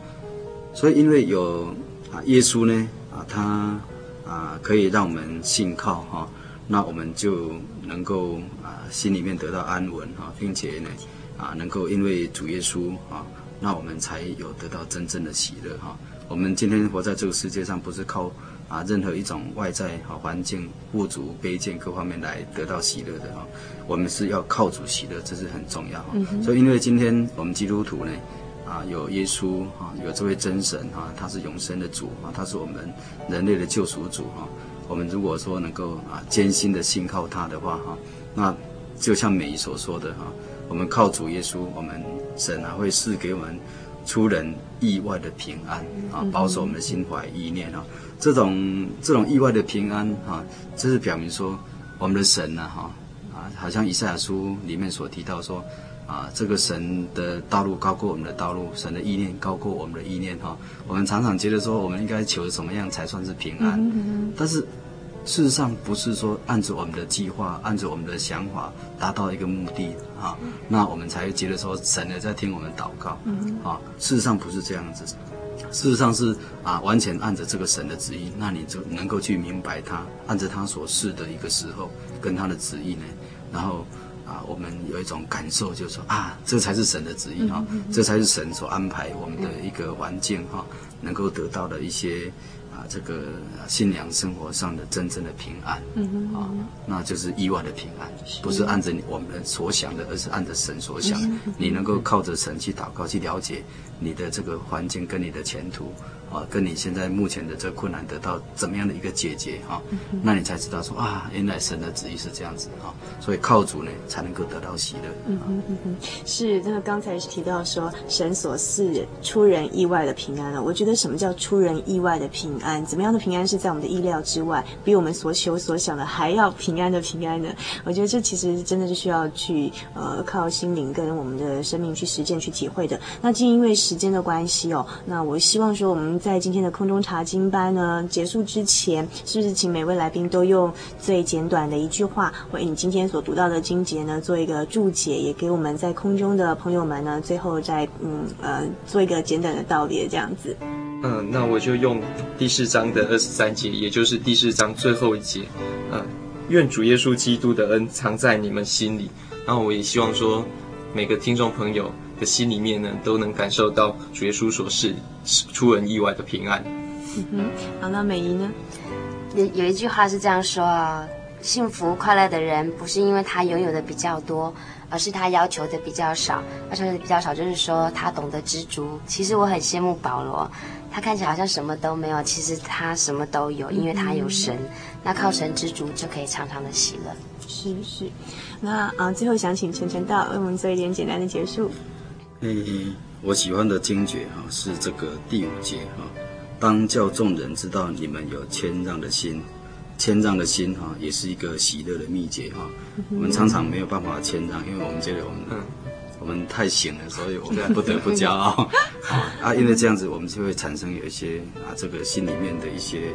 所以因为有啊耶稣呢啊他啊可以让我们信靠哈，那我们就能够啊心里面得到安稳啊，并且呢啊能够因为主耶稣啊。那我们才有得到真正的喜乐哈。我们今天活在这个世界上，不是靠啊任何一种外在好环境、富足、卑贱各方面来得到喜乐的哈。我们是要靠主喜乐，这是很重要哈。所以，因为今天我们基督徒呢，啊有耶稣啊，有这位真神哈，他是永生的主啊，他是我们人类的救赎主哈。我们如果说能够啊艰辛的信靠他的话哈，那就像美仪所说的哈。我们靠主耶稣，我们神啊会赐给我们出人意外的平安啊，保守我们的心怀意念啊。这种这种意外的平安啊，这是表明说我们的神呢哈啊，好像以赛亚书里面所提到说啊，这个神的道路高过我们的道路，神的意念高过我们的意念哈。我们常常觉得说我们应该求什么样才算是平安，但是。事实上不是说按着我们的计划，按着我们的想法达到一个目的啊，那我们才觉得说神呢在听我们祷告啊。事实上不是这样子，事实上是啊，完全按着这个神的旨意，那你就能够去明白他按着他所示的一个时候跟他的旨意呢，然后啊，我们有一种感受，就是说啊，这才是神的旨意啊，这才是神所安排我们的一个环境哈，能够得到的一些。啊，这个新娘生活上的真正的平安，嗯啊，那就是意外的平安，不是按着我们所想的，而是按着神所想。你能够靠着神去祷告，去了解你的这个环境跟你的前途。啊，跟你现在目前的这个困难得到怎么样的一个解决哈、嗯？那你才知道说啊，原来神的旨意是这样子哈，所以靠主呢才能够得到喜乐。嗯哼嗯哼，是这个刚才是提到说神所赐出人意外的平安了。我觉得什么叫出人意外的平安？怎么样的平安是在我们的意料之外，比我们所求所想的还要平安的平安呢？我觉得这其实真的是需要去呃靠心灵跟我们的生命去实践去体会的。那既因为时间的关系哦，那我希望说我们。在今天的空中查经班呢结束之前，是不是请每位来宾都用最简短的一句话，为你今天所读到的经节呢做一个注解，也给我们在空中的朋友们呢最后再嗯呃做一个简短的道别，这样子。嗯，那我就用第四章的二十三节，也就是第四章最后一节，嗯，愿主耶稣基督的恩藏在你们心里。然后我也希望说，每个听众朋友。的心里面呢，都能感受到主耶稣所示出人意外的平安。嗯哼，好，那美仪呢？有有一句话是这样说啊：幸福快乐的人，不是因为他拥有的比较多，而是他要求的比较少。要求的比较少，就是说他懂得知足。其实我很羡慕保罗，他看起来好像什么都没有，其实他什么都有，因为他有神。嗯、那靠神知足，就可以常常的喜乐。是是，那啊，最后想请陈传道为我们做一点简单的结束。嗯，我喜欢的经节哈是这个第五节哈，当叫众人知道你们有谦让的心，谦让的心哈也是一个喜乐的秘诀哈。我们常常没有办法谦让，因为我们觉得我们我们太行了，所以我们不得不骄傲 *laughs* 啊。因为这样子，我们就会产生有一些啊这个心里面的一些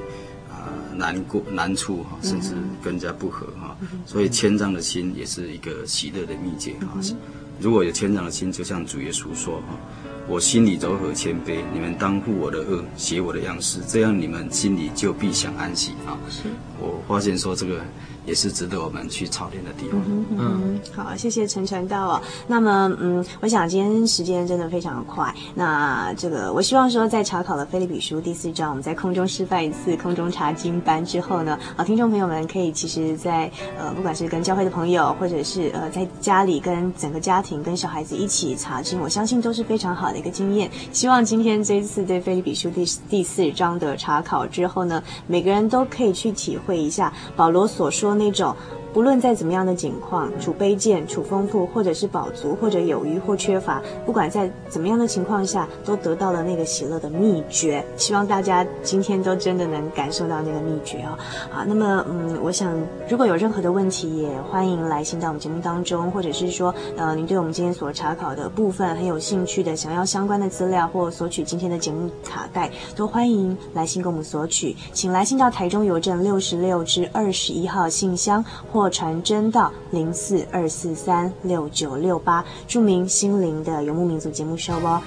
啊难过难处哈，甚至更加不和哈。所以谦让的心也是一个喜乐的秘诀哈。如果有谦让的心，就像主耶稣说：“哈，我心里柔和谦卑，你们当负我的恶，写我的样式，这样你们心里就必享安息。”啊，是。我发现说这个。也是值得我们去操练的地方。嗯，嗯好，谢谢陈传道哦。那么，嗯，我想今天时间真的非常快。那这个，我希望说，在查考了腓立比书第四章，我们在空中示范一次空中查经班之后呢，啊，听众朋友们可以其实在，在呃，不管是跟教会的朋友，或者是呃，在家里跟整个家庭跟小孩子一起查经，我相信都是非常好的一个经验。希望今天这一次对腓立比书第第四章的查考之后呢，每个人都可以去体会一下保罗所说。那种不论在怎么样的境况，处卑贱、处丰富，或者是饱足，或者有余或缺乏，不管在怎么样的情况下，都得到了那个喜乐的秘诀。希望大家今天都真的能感受到那个秘诀哦。好，那么嗯，我想如果有任何的问题，也欢迎来信到我们节目当中，或者是说呃，您对我们今天所查考的部分很有兴趣的，想要相关的资料或索取今天的节目卡带，都欢迎来信跟我们索取。请来信到台中邮政六十六至二十一号信箱，或传真到零四二四三六九六八，注明心灵的游牧民族节目收哦。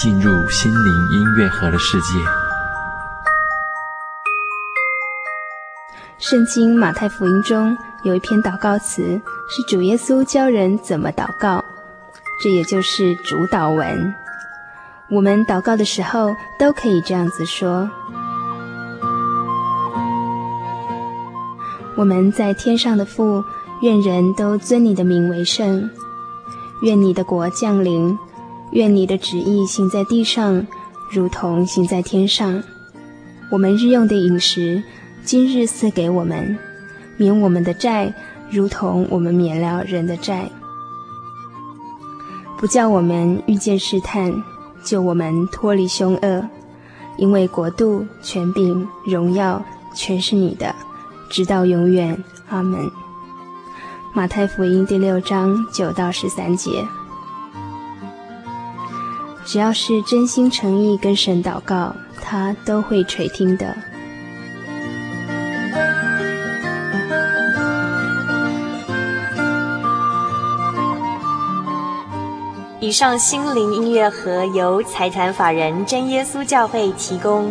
进入心灵音乐盒的世界。圣经马太福音中有一篇祷告词，是主耶稣教人怎么祷告，这也就是主祷文。我们祷告的时候都可以这样子说：我们在天上的父，愿人都尊你的名为圣，愿你的国降临。愿你的旨意行在地上，如同行在天上。我们日用的饮食，今日赐给我们，免我们的债，如同我们免了人的债。不叫我们遇见试探，救我们脱离凶恶。因为国度、权柄、荣耀，全是你的，直到永远。阿门。马太福音第六章九到十三节。只要是真心诚意跟神祷告，他都会垂听的。以上心灵音乐盒由财团法人真耶稣教会提供。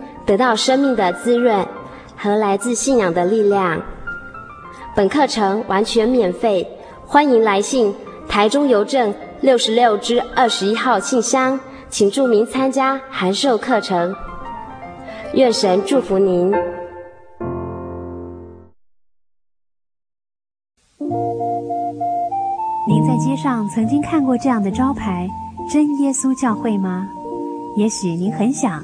得到生命的滋润和来自信仰的力量。本课程完全免费，欢迎来信台中邮政六十六支二十一号信箱，请注明参加函授课程。愿神祝福您。您在街上曾经看过这样的招牌“真耶稣教会”吗？也许您很想。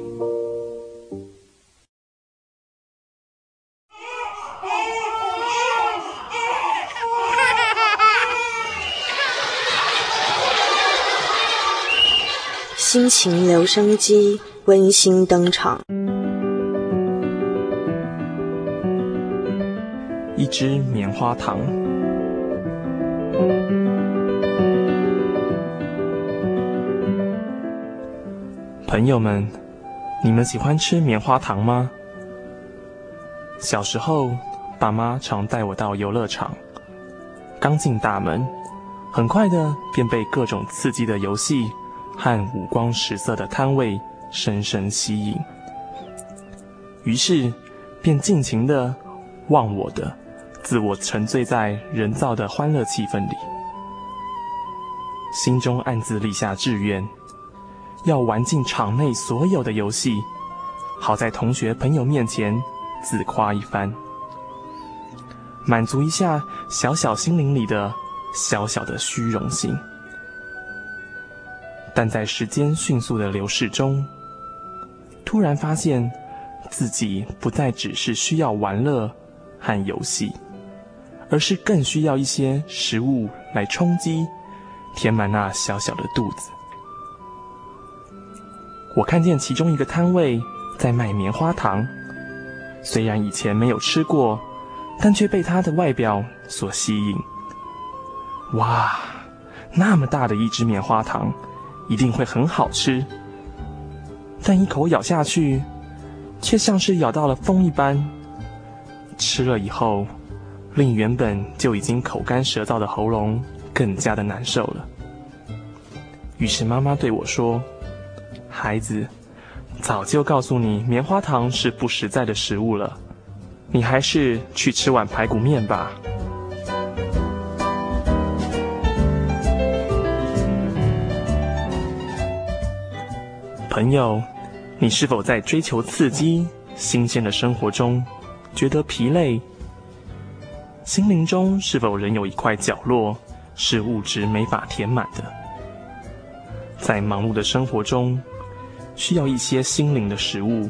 情留声机温馨登场。一支棉花糖。朋友们，你们喜欢吃棉花糖吗？小时候，爸妈常带我到游乐场。刚进大门，很快的便被各种刺激的游戏和五光十色的摊位深深吸引，于是便尽情的忘我的自我沉醉在人造的欢乐气氛里，心中暗自立下志愿。要玩尽场内所有的游戏，好在同学朋友面前自夸一番，满足一下小小心灵里的小小的虚荣心。但在时间迅速的流逝中，突然发现自己不再只是需要玩乐和游戏，而是更需要一些食物来充饥，填满那小小的肚子。我看见其中一个摊位在卖棉花糖，虽然以前没有吃过，但却被它的外表所吸引。哇，那么大的一只棉花糖，一定会很好吃。但一口咬下去，却像是咬到了风一般。吃了以后，令原本就已经口干舌燥的喉咙更加的难受了。于是妈妈对我说。孩子，早就告诉你棉花糖是不实在的食物了，你还是去吃碗排骨面吧。朋友，你是否在追求刺激、新鲜的生活中觉得疲累？心灵中是否仍有一块角落是物质没法填满的？在忙碌的生活中，需要一些心灵的食物，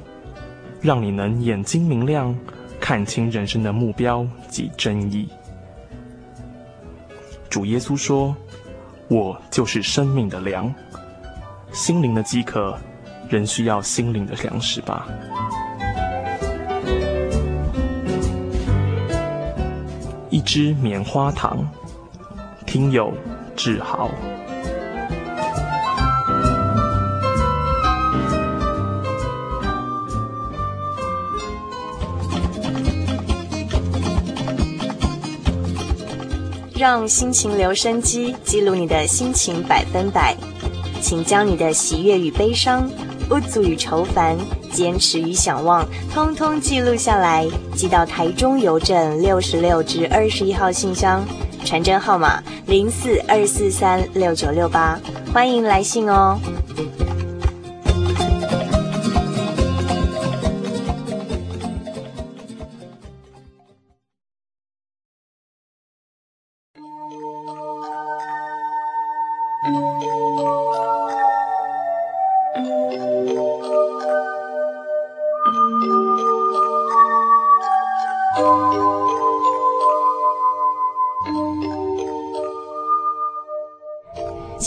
让你能眼睛明亮，看清人生的目标及真意。主耶稣说：“我就是生命的粮。”心灵的饥渴，仍需要心灵的粮食吧。一支棉花糖，听友志豪。让心情留声机记录你的心情百分百，请将你的喜悦与悲伤、不足与愁烦、坚持与想望，通通记录下来，寄到台中邮政六十六至二十一号信箱，传真号码零四二四三六九六八，欢迎来信哦。